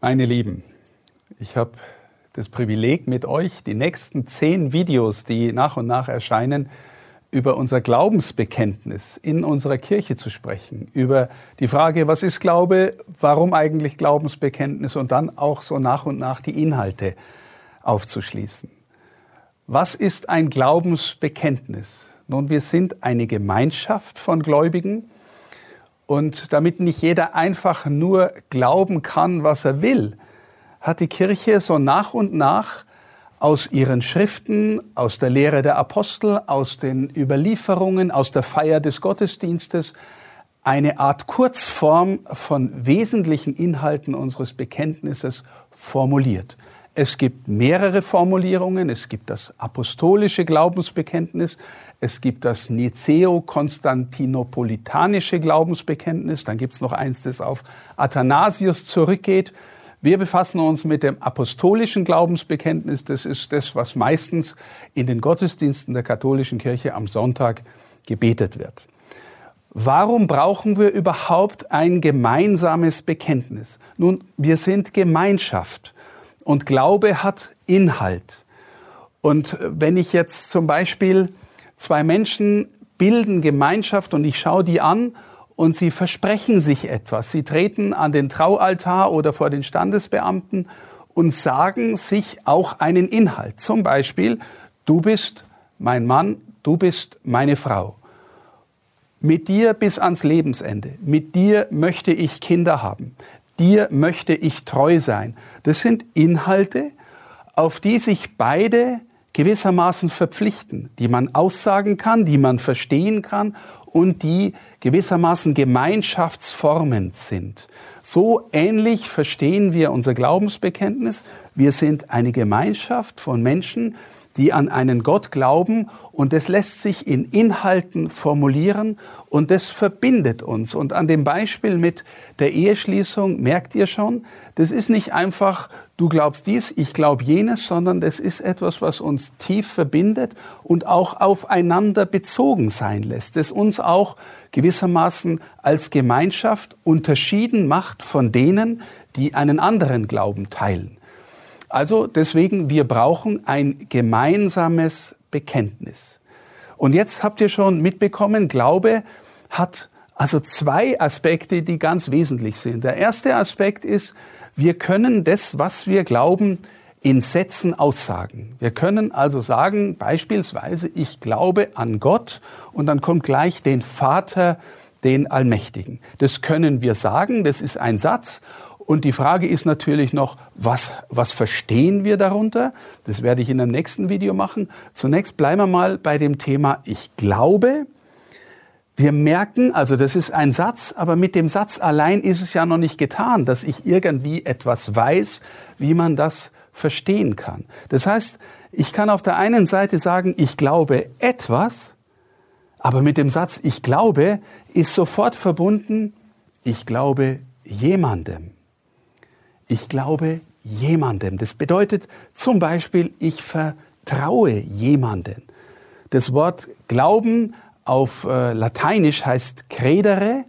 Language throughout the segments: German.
Meine Lieben, ich habe das Privileg, mit euch die nächsten zehn Videos, die nach und nach erscheinen, über unser Glaubensbekenntnis in unserer Kirche zu sprechen, über die Frage, was ist Glaube, warum eigentlich Glaubensbekenntnis und dann auch so nach und nach die Inhalte aufzuschließen. Was ist ein Glaubensbekenntnis? Nun, wir sind eine Gemeinschaft von Gläubigen und damit nicht jeder einfach nur glauben kann, was er will, hat die Kirche so nach und nach aus ihren Schriften, aus der Lehre der Apostel, aus den Überlieferungen, aus der Feier des Gottesdienstes eine Art Kurzform von wesentlichen Inhalten unseres Bekenntnisses formuliert. Es gibt mehrere Formulierungen. Es gibt das apostolische Glaubensbekenntnis. Es gibt das Niceo-Konstantinopolitanische Glaubensbekenntnis. Dann gibt es noch eins, das auf Athanasius zurückgeht. Wir befassen uns mit dem apostolischen Glaubensbekenntnis. Das ist das, was meistens in den Gottesdiensten der katholischen Kirche am Sonntag gebetet wird. Warum brauchen wir überhaupt ein gemeinsames Bekenntnis? Nun, wir sind Gemeinschaft. Und Glaube hat Inhalt. Und wenn ich jetzt zum Beispiel zwei Menschen bilden Gemeinschaft und ich schaue die an und sie versprechen sich etwas. Sie treten an den Traualtar oder vor den Standesbeamten und sagen sich auch einen Inhalt. Zum Beispiel, du bist mein Mann, du bist meine Frau. Mit dir bis ans Lebensende. Mit dir möchte ich Kinder haben dir möchte ich treu sein. Das sind Inhalte, auf die sich beide gewissermaßen verpflichten, die man aussagen kann, die man verstehen kann und die gewissermaßen gemeinschaftsformend sind. So ähnlich verstehen wir unser Glaubensbekenntnis. Wir sind eine Gemeinschaft von Menschen, die an einen Gott glauben und das lässt sich in Inhalten formulieren und das verbindet uns. Und an dem Beispiel mit der Eheschließung merkt ihr schon, das ist nicht einfach, du glaubst dies, ich glaube jenes, sondern das ist etwas, was uns tief verbindet und auch aufeinander bezogen sein lässt, das uns auch gewissermaßen als Gemeinschaft unterschieden macht von denen, die einen anderen Glauben teilen. Also deswegen, wir brauchen ein gemeinsames Bekenntnis. Und jetzt habt ihr schon mitbekommen, Glaube hat also zwei Aspekte, die ganz wesentlich sind. Der erste Aspekt ist, wir können das, was wir glauben, in Sätzen aussagen. Wir können also sagen, beispielsweise, ich glaube an Gott und dann kommt gleich den Vater, den Allmächtigen. Das können wir sagen, das ist ein Satz und die Frage ist natürlich noch, was, was verstehen wir darunter? Das werde ich in einem nächsten Video machen. Zunächst bleiben wir mal bei dem Thema Ich glaube. Wir merken, also das ist ein Satz, aber mit dem Satz allein ist es ja noch nicht getan, dass ich irgendwie etwas weiß, wie man das verstehen kann. Das heißt, ich kann auf der einen Seite sagen, ich glaube etwas, aber mit dem Satz ich glaube ist sofort verbunden, ich glaube jemandem. Ich glaube jemandem. Das bedeutet zum Beispiel, ich vertraue jemanden. Das Wort Glauben auf äh, Lateinisch heißt credere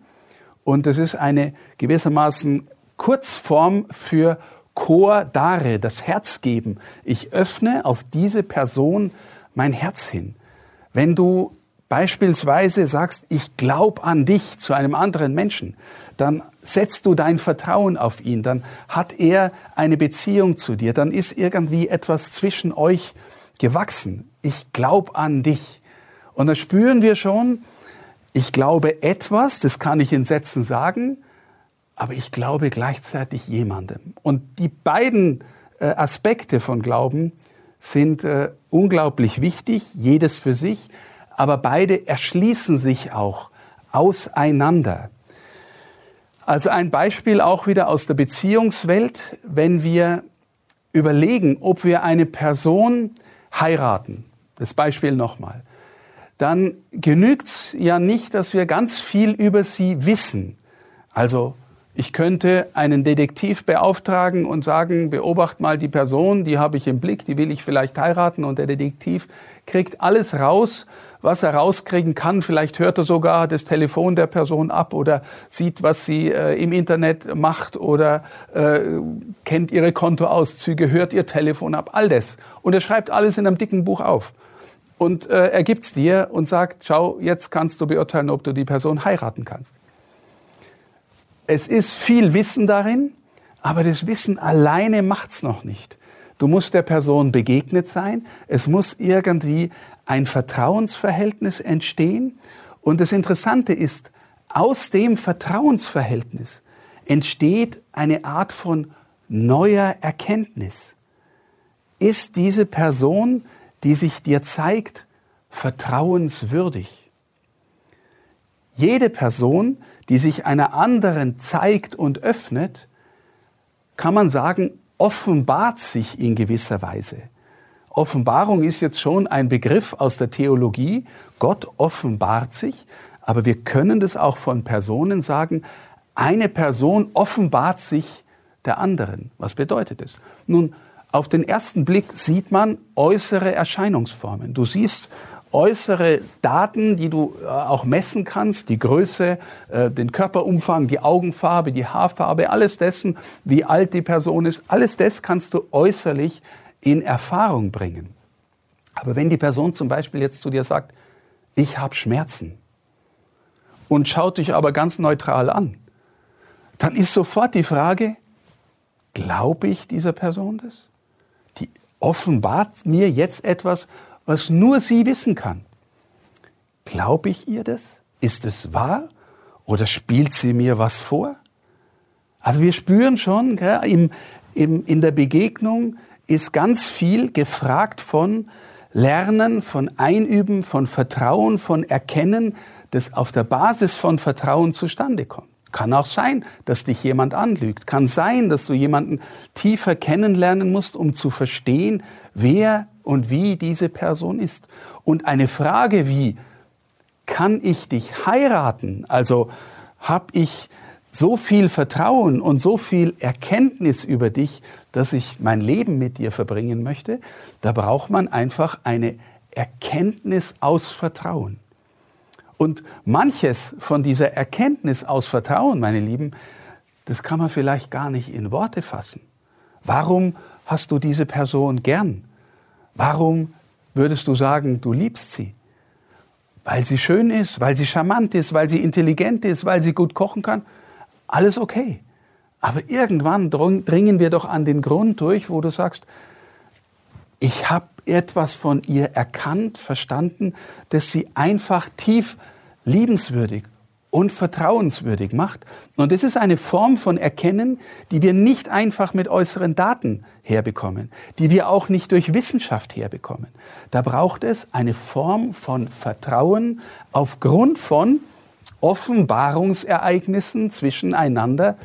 und das ist eine gewissermaßen Kurzform für cor dare, das Herz geben. Ich öffne auf diese Person mein Herz hin. Wenn du beispielsweise sagst, ich glaube an dich zu einem anderen Menschen, dann setzt du dein Vertrauen auf ihn, dann hat er eine Beziehung zu dir, dann ist irgendwie etwas zwischen euch gewachsen. Ich glaube an dich. Und da spüren wir schon, ich glaube etwas, das kann ich in Sätzen sagen, aber ich glaube gleichzeitig jemandem. Und die beiden äh, Aspekte von Glauben sind äh, unglaublich wichtig, jedes für sich, aber beide erschließen sich auch auseinander. Also ein Beispiel auch wieder aus der Beziehungswelt, wenn wir überlegen, ob wir eine Person heiraten, das Beispiel nochmal, dann genügt es ja nicht, dass wir ganz viel über sie wissen. Also ich könnte einen Detektiv beauftragen und sagen, beobacht mal die Person, die habe ich im Blick, die will ich vielleicht heiraten und der Detektiv kriegt alles raus, was er rauskriegen kann. Vielleicht hört er sogar das Telefon der Person ab oder sieht, was sie äh, im Internet macht oder äh, kennt ihre Kontoauszüge, hört ihr Telefon ab, all das. Und er schreibt alles in einem dicken Buch auf. Und äh, er gibt's dir und sagt, schau, jetzt kannst du beurteilen, ob du die Person heiraten kannst. Es ist viel Wissen darin, aber das Wissen alleine macht's noch nicht. Du musst der Person begegnet sein. Es muss irgendwie ein Vertrauensverhältnis entstehen. Und das Interessante ist, aus dem Vertrauensverhältnis entsteht eine Art von neuer Erkenntnis. Ist diese Person, die sich dir zeigt, vertrauenswürdig? Jede Person, die sich einer anderen zeigt und öffnet, kann man sagen, offenbart sich in gewisser Weise. Offenbarung ist jetzt schon ein Begriff aus der Theologie. Gott offenbart sich, aber wir können das auch von Personen sagen, eine Person offenbart sich der anderen. Was bedeutet es? Nun, auf den ersten Blick sieht man äußere Erscheinungsformen. Du siehst äußere Daten, die du äh, auch messen kannst, die Größe, äh, den Körperumfang, die Augenfarbe, die Haarfarbe, alles dessen, wie alt die Person ist, alles das kannst du äußerlich in Erfahrung bringen. Aber wenn die Person zum Beispiel jetzt zu dir sagt, ich habe Schmerzen und schaut dich aber ganz neutral an, dann ist sofort die Frage, glaube ich dieser Person das? Offenbart mir jetzt etwas, was nur sie wissen kann. Glaube ich ihr das? Ist es wahr? Oder spielt sie mir was vor? Also wir spüren schon, gell, im, im, in der Begegnung ist ganz viel gefragt von Lernen, von Einüben, von Vertrauen, von Erkennen, das auf der Basis von Vertrauen zustande kommt. Kann auch sein, dass dich jemand anlügt. Kann sein, dass du jemanden tiefer kennenlernen musst, um zu verstehen, wer und wie diese Person ist. Und eine Frage wie, kann ich dich heiraten? Also habe ich so viel Vertrauen und so viel Erkenntnis über dich, dass ich mein Leben mit dir verbringen möchte, da braucht man einfach eine Erkenntnis aus Vertrauen. Und manches von dieser Erkenntnis aus Vertrauen, meine Lieben, das kann man vielleicht gar nicht in Worte fassen. Warum hast du diese Person gern? Warum würdest du sagen, du liebst sie? Weil sie schön ist, weil sie charmant ist, weil sie intelligent ist, weil sie gut kochen kann? Alles okay. Aber irgendwann dringen wir doch an den Grund durch, wo du sagst, ich habe etwas von ihr erkannt, verstanden, dass sie einfach tief liebenswürdig und vertrauenswürdig macht. Und es ist eine Form von Erkennen, die wir nicht einfach mit äußeren Daten herbekommen, die wir auch nicht durch Wissenschaft herbekommen. Da braucht es eine Form von Vertrauen aufgrund von Offenbarungsereignissen zwischeneinander,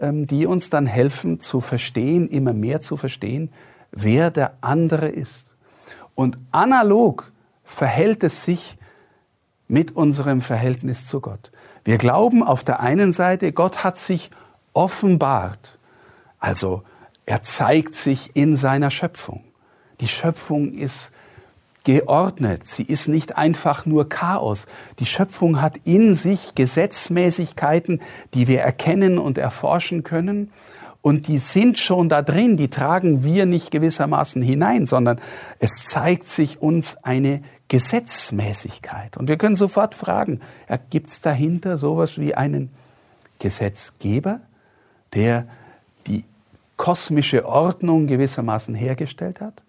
ähm, die uns dann helfen zu verstehen, immer mehr zu verstehen, wer der andere ist. Und analog verhält es sich mit unserem Verhältnis zu Gott. Wir glauben auf der einen Seite, Gott hat sich offenbart. Also er zeigt sich in seiner Schöpfung. Die Schöpfung ist geordnet. Sie ist nicht einfach nur Chaos. Die Schöpfung hat in sich Gesetzmäßigkeiten, die wir erkennen und erforschen können. Und die sind schon da drin, die tragen wir nicht gewissermaßen hinein, sondern es zeigt sich uns eine Gesetzmäßigkeit. Und wir können sofort fragen, ja, gibt es dahinter sowas wie einen Gesetzgeber, der die kosmische Ordnung gewissermaßen hergestellt hat?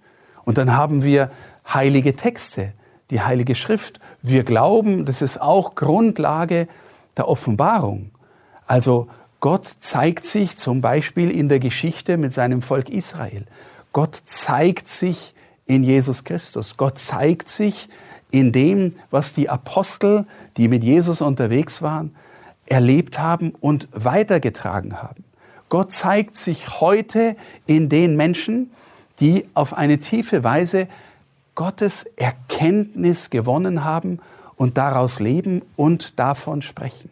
Und dann haben wir heilige Texte, die heilige Schrift. Wir glauben, das ist auch Grundlage der Offenbarung. Also Gott zeigt sich zum Beispiel in der Geschichte mit seinem Volk Israel. Gott zeigt sich in Jesus Christus. Gott zeigt sich in dem, was die Apostel, die mit Jesus unterwegs waren, erlebt haben und weitergetragen haben. Gott zeigt sich heute in den Menschen, die auf eine tiefe Weise Gottes Erkenntnis gewonnen haben und daraus leben und davon sprechen.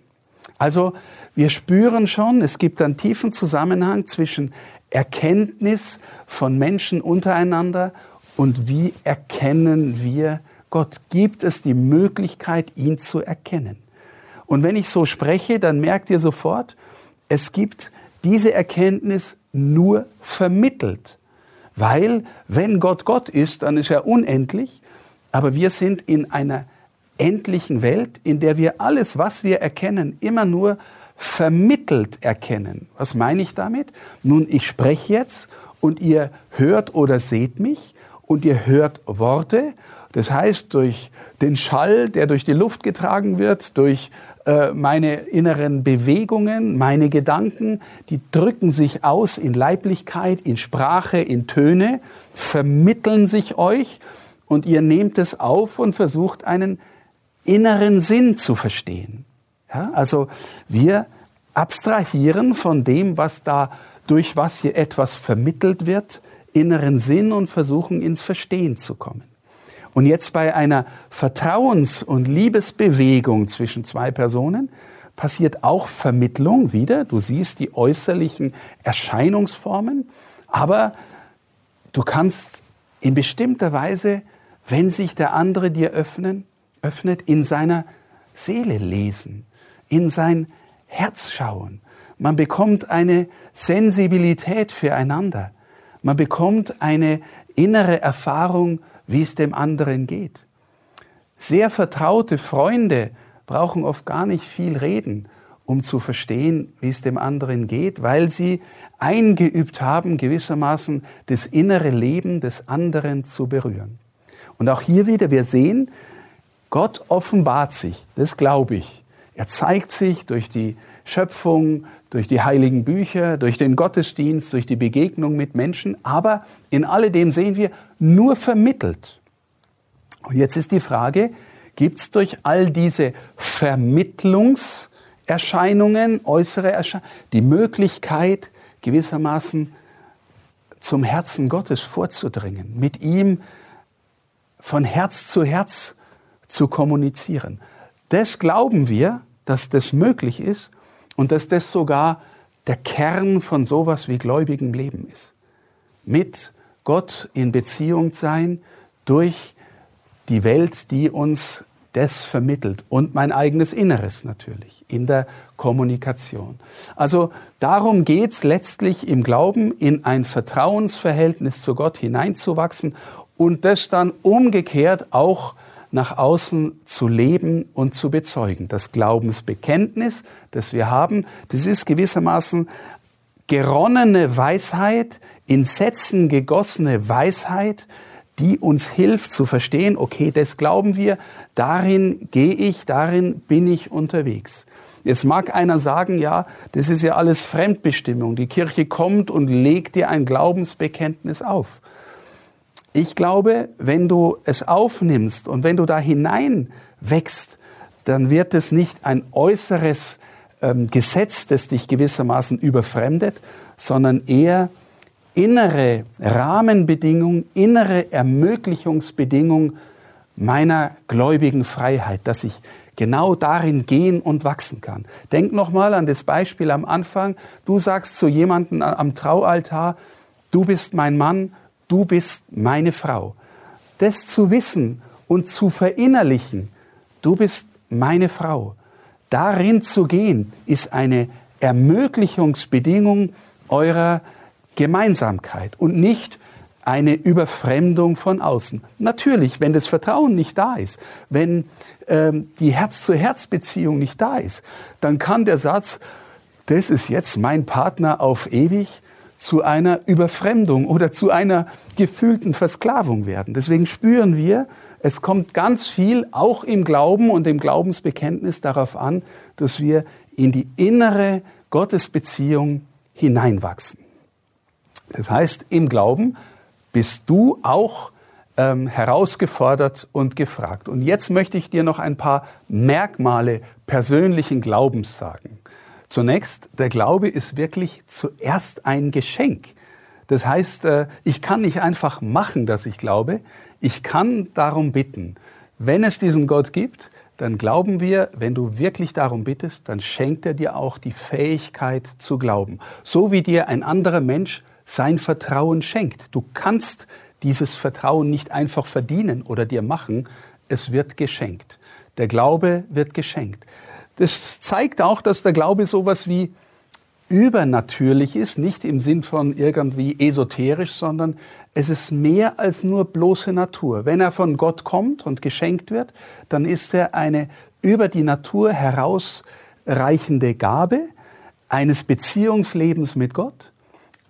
Also wir spüren schon, es gibt einen tiefen Zusammenhang zwischen Erkenntnis von Menschen untereinander und wie erkennen wir Gott gibt es die Möglichkeit, ihn zu erkennen. Und wenn ich so spreche, dann merkt ihr sofort, es gibt diese Erkenntnis nur vermittelt. Weil wenn Gott Gott ist, dann ist er unendlich, aber wir sind in einer endlichen Welt, in der wir alles, was wir erkennen, immer nur vermittelt erkennen. Was meine ich damit? Nun, ich spreche jetzt und ihr hört oder seht mich und ihr hört Worte. Das heißt, durch den Schall, der durch die Luft getragen wird, durch äh, meine inneren Bewegungen, meine Gedanken, die drücken sich aus in Leiblichkeit, in Sprache, in Töne, vermitteln sich euch und ihr nehmt es auf und versucht einen inneren Sinn zu verstehen. Ja, also wir abstrahieren von dem, was da durch was hier etwas vermittelt wird, inneren Sinn und versuchen ins Verstehen zu kommen. Und jetzt bei einer Vertrauens- und Liebesbewegung zwischen zwei Personen passiert auch Vermittlung wieder. Du siehst die äußerlichen Erscheinungsformen, aber du kannst in bestimmter Weise, wenn sich der andere dir öffnen, öffnet, in seiner Seele lesen, in sein Herz schauen. Man bekommt eine Sensibilität füreinander. Man bekommt eine innere Erfahrung wie es dem anderen geht. Sehr vertraute Freunde brauchen oft gar nicht viel reden, um zu verstehen, wie es dem anderen geht, weil sie eingeübt haben, gewissermaßen das innere Leben des anderen zu berühren. Und auch hier wieder, wir sehen, Gott offenbart sich, das glaube ich. Er zeigt sich durch die Schöpfung, durch die heiligen Bücher, durch den Gottesdienst, durch die Begegnung mit Menschen, aber in alledem sehen wir nur vermittelt. Und jetzt ist die Frage, gibt es durch all diese Vermittlungserscheinungen, äußere Erscheinungen, die Möglichkeit gewissermaßen zum Herzen Gottes vorzudringen, mit ihm von Herz zu Herz zu kommunizieren. Das glauben wir, dass das möglich ist und dass das sogar der Kern von sowas wie gläubigem Leben ist. Mit Gott in Beziehung sein durch die Welt, die uns das vermittelt und mein eigenes Inneres natürlich in der Kommunikation. Also darum geht's letztlich im Glauben, in ein Vertrauensverhältnis zu Gott hineinzuwachsen und das dann umgekehrt auch nach außen zu leben und zu bezeugen. Das Glaubensbekenntnis, das wir haben, das ist gewissermaßen geronnene Weisheit, in Sätzen gegossene Weisheit, die uns hilft zu verstehen, okay, das glauben wir, darin gehe ich, darin bin ich unterwegs. Jetzt mag einer sagen, ja, das ist ja alles Fremdbestimmung. Die Kirche kommt und legt dir ein Glaubensbekenntnis auf. Ich glaube, wenn du es aufnimmst und wenn du da hinein wächst, dann wird es nicht ein äußeres ähm, Gesetz, das dich gewissermaßen überfremdet, sondern eher innere Rahmenbedingung, innere Ermöglichungsbedingung meiner gläubigen Freiheit, dass ich genau darin gehen und wachsen kann. Denk nochmal an das Beispiel am Anfang. Du sagst zu jemandem am Traualtar, du bist mein Mann du bist meine Frau. Das zu wissen und zu verinnerlichen, du bist meine Frau. Darin zu gehen, ist eine Ermöglichungsbedingung eurer Gemeinsamkeit und nicht eine Überfremdung von außen. Natürlich, wenn das Vertrauen nicht da ist, wenn ähm, die Herz-zu-Herz-Beziehung nicht da ist, dann kann der Satz, das ist jetzt mein Partner auf ewig, zu einer Überfremdung oder zu einer gefühlten Versklavung werden. Deswegen spüren wir, es kommt ganz viel auch im Glauben und im Glaubensbekenntnis darauf an, dass wir in die innere Gottesbeziehung hineinwachsen. Das heißt, im Glauben bist du auch ähm, herausgefordert und gefragt. Und jetzt möchte ich dir noch ein paar Merkmale persönlichen Glaubens sagen. Zunächst, der Glaube ist wirklich zuerst ein Geschenk. Das heißt, äh, ich kann nicht einfach machen, dass ich glaube. Ich kann darum bitten. Wenn es diesen Gott gibt, dann glauben wir, wenn du wirklich darum bittest, dann schenkt er dir auch die Fähigkeit zu glauben. So wie dir ein anderer Mensch sein Vertrauen schenkt. Du kannst dieses Vertrauen nicht einfach verdienen oder dir machen. es wird geschenkt. Der Glaube wird geschenkt. Das zeigt auch, dass der Glaube sowas wie übernatürlich ist, nicht im Sinn von irgendwie esoterisch, sondern es ist mehr als nur bloße Natur. Wenn er von Gott kommt und geschenkt wird, dann ist er eine über die Natur herausreichende Gabe eines Beziehungslebens mit Gott.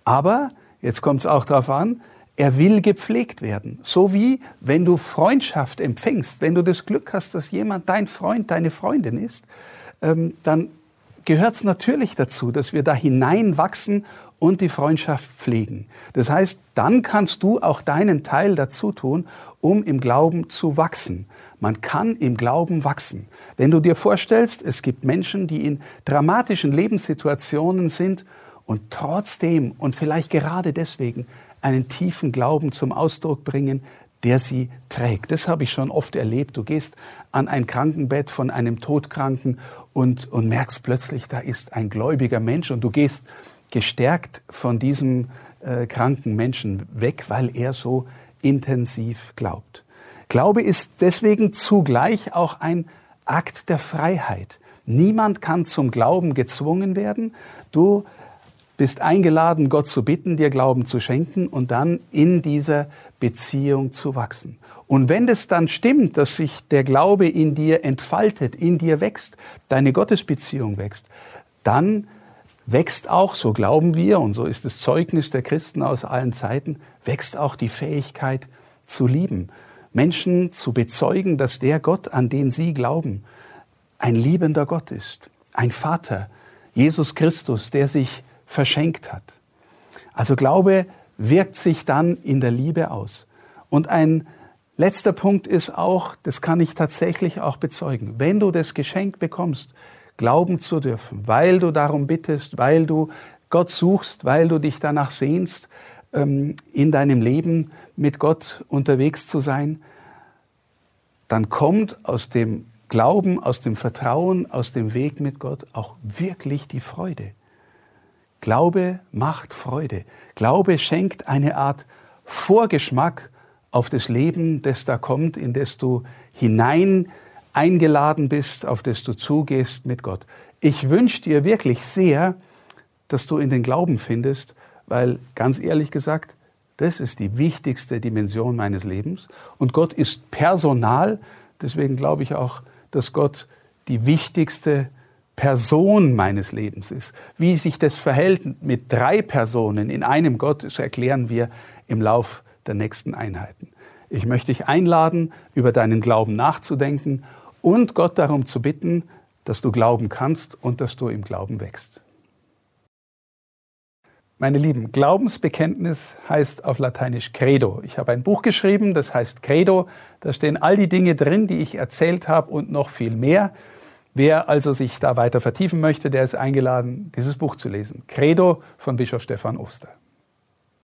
Aber, jetzt kommt es auch darauf an, er will gepflegt werden. So wie wenn du Freundschaft empfängst, wenn du das Glück hast, dass jemand dein Freund, deine Freundin ist, ähm, dann gehört es natürlich dazu, dass wir da hineinwachsen und die Freundschaft pflegen. Das heißt, dann kannst du auch deinen Teil dazu tun, um im Glauben zu wachsen. Man kann im Glauben wachsen. Wenn du dir vorstellst, es gibt Menschen, die in dramatischen Lebenssituationen sind und trotzdem und vielleicht gerade deswegen einen tiefen Glauben zum Ausdruck bringen, der sie trägt. Das habe ich schon oft erlebt. Du gehst an ein Krankenbett von einem Todkranken und, und merkst plötzlich, da ist ein gläubiger Mensch und du gehst gestärkt von diesem äh, kranken Menschen weg, weil er so intensiv glaubt. Glaube ist deswegen zugleich auch ein Akt der Freiheit. Niemand kann zum Glauben gezwungen werden. Du bist eingeladen, Gott zu bitten, dir Glauben zu schenken und dann in dieser Beziehung zu wachsen. Und wenn es dann stimmt, dass sich der Glaube in dir entfaltet, in dir wächst, deine Gottesbeziehung wächst, dann wächst auch, so glauben wir, und so ist das Zeugnis der Christen aus allen Zeiten, wächst auch die Fähigkeit zu lieben. Menschen zu bezeugen, dass der Gott, an den sie glauben, ein liebender Gott ist, ein Vater, Jesus Christus, der sich verschenkt hat. Also Glaube wirkt sich dann in der Liebe aus. Und ein letzter Punkt ist auch, das kann ich tatsächlich auch bezeugen, wenn du das Geschenk bekommst, glauben zu dürfen, weil du darum bittest, weil du Gott suchst, weil du dich danach sehnst, ähm, in deinem Leben mit Gott unterwegs zu sein, dann kommt aus dem Glauben, aus dem Vertrauen, aus dem Weg mit Gott auch wirklich die Freude. Glaube macht Freude. Glaube schenkt eine Art Vorgeschmack auf das Leben, das da kommt, in das du hinein eingeladen bist, auf das du zugehst mit Gott. Ich wünsche dir wirklich sehr, dass du in den Glauben findest, weil ganz ehrlich gesagt, das ist die wichtigste Dimension meines Lebens. Und Gott ist personal, deswegen glaube ich auch, dass Gott die wichtigste Person meines Lebens ist. Wie sich das verhält mit drei Personen in einem Gott, das erklären wir im Lauf der nächsten Einheiten. Ich möchte dich einladen, über deinen Glauben nachzudenken und Gott darum zu bitten, dass du glauben kannst und dass du im Glauben wächst. Meine Lieben, Glaubensbekenntnis heißt auf Lateinisch Credo. Ich habe ein Buch geschrieben, das heißt Credo. Da stehen all die Dinge drin, die ich erzählt habe und noch viel mehr. Wer also sich da weiter vertiefen möchte, der ist eingeladen, dieses Buch zu lesen. Credo von Bischof Stefan Oster.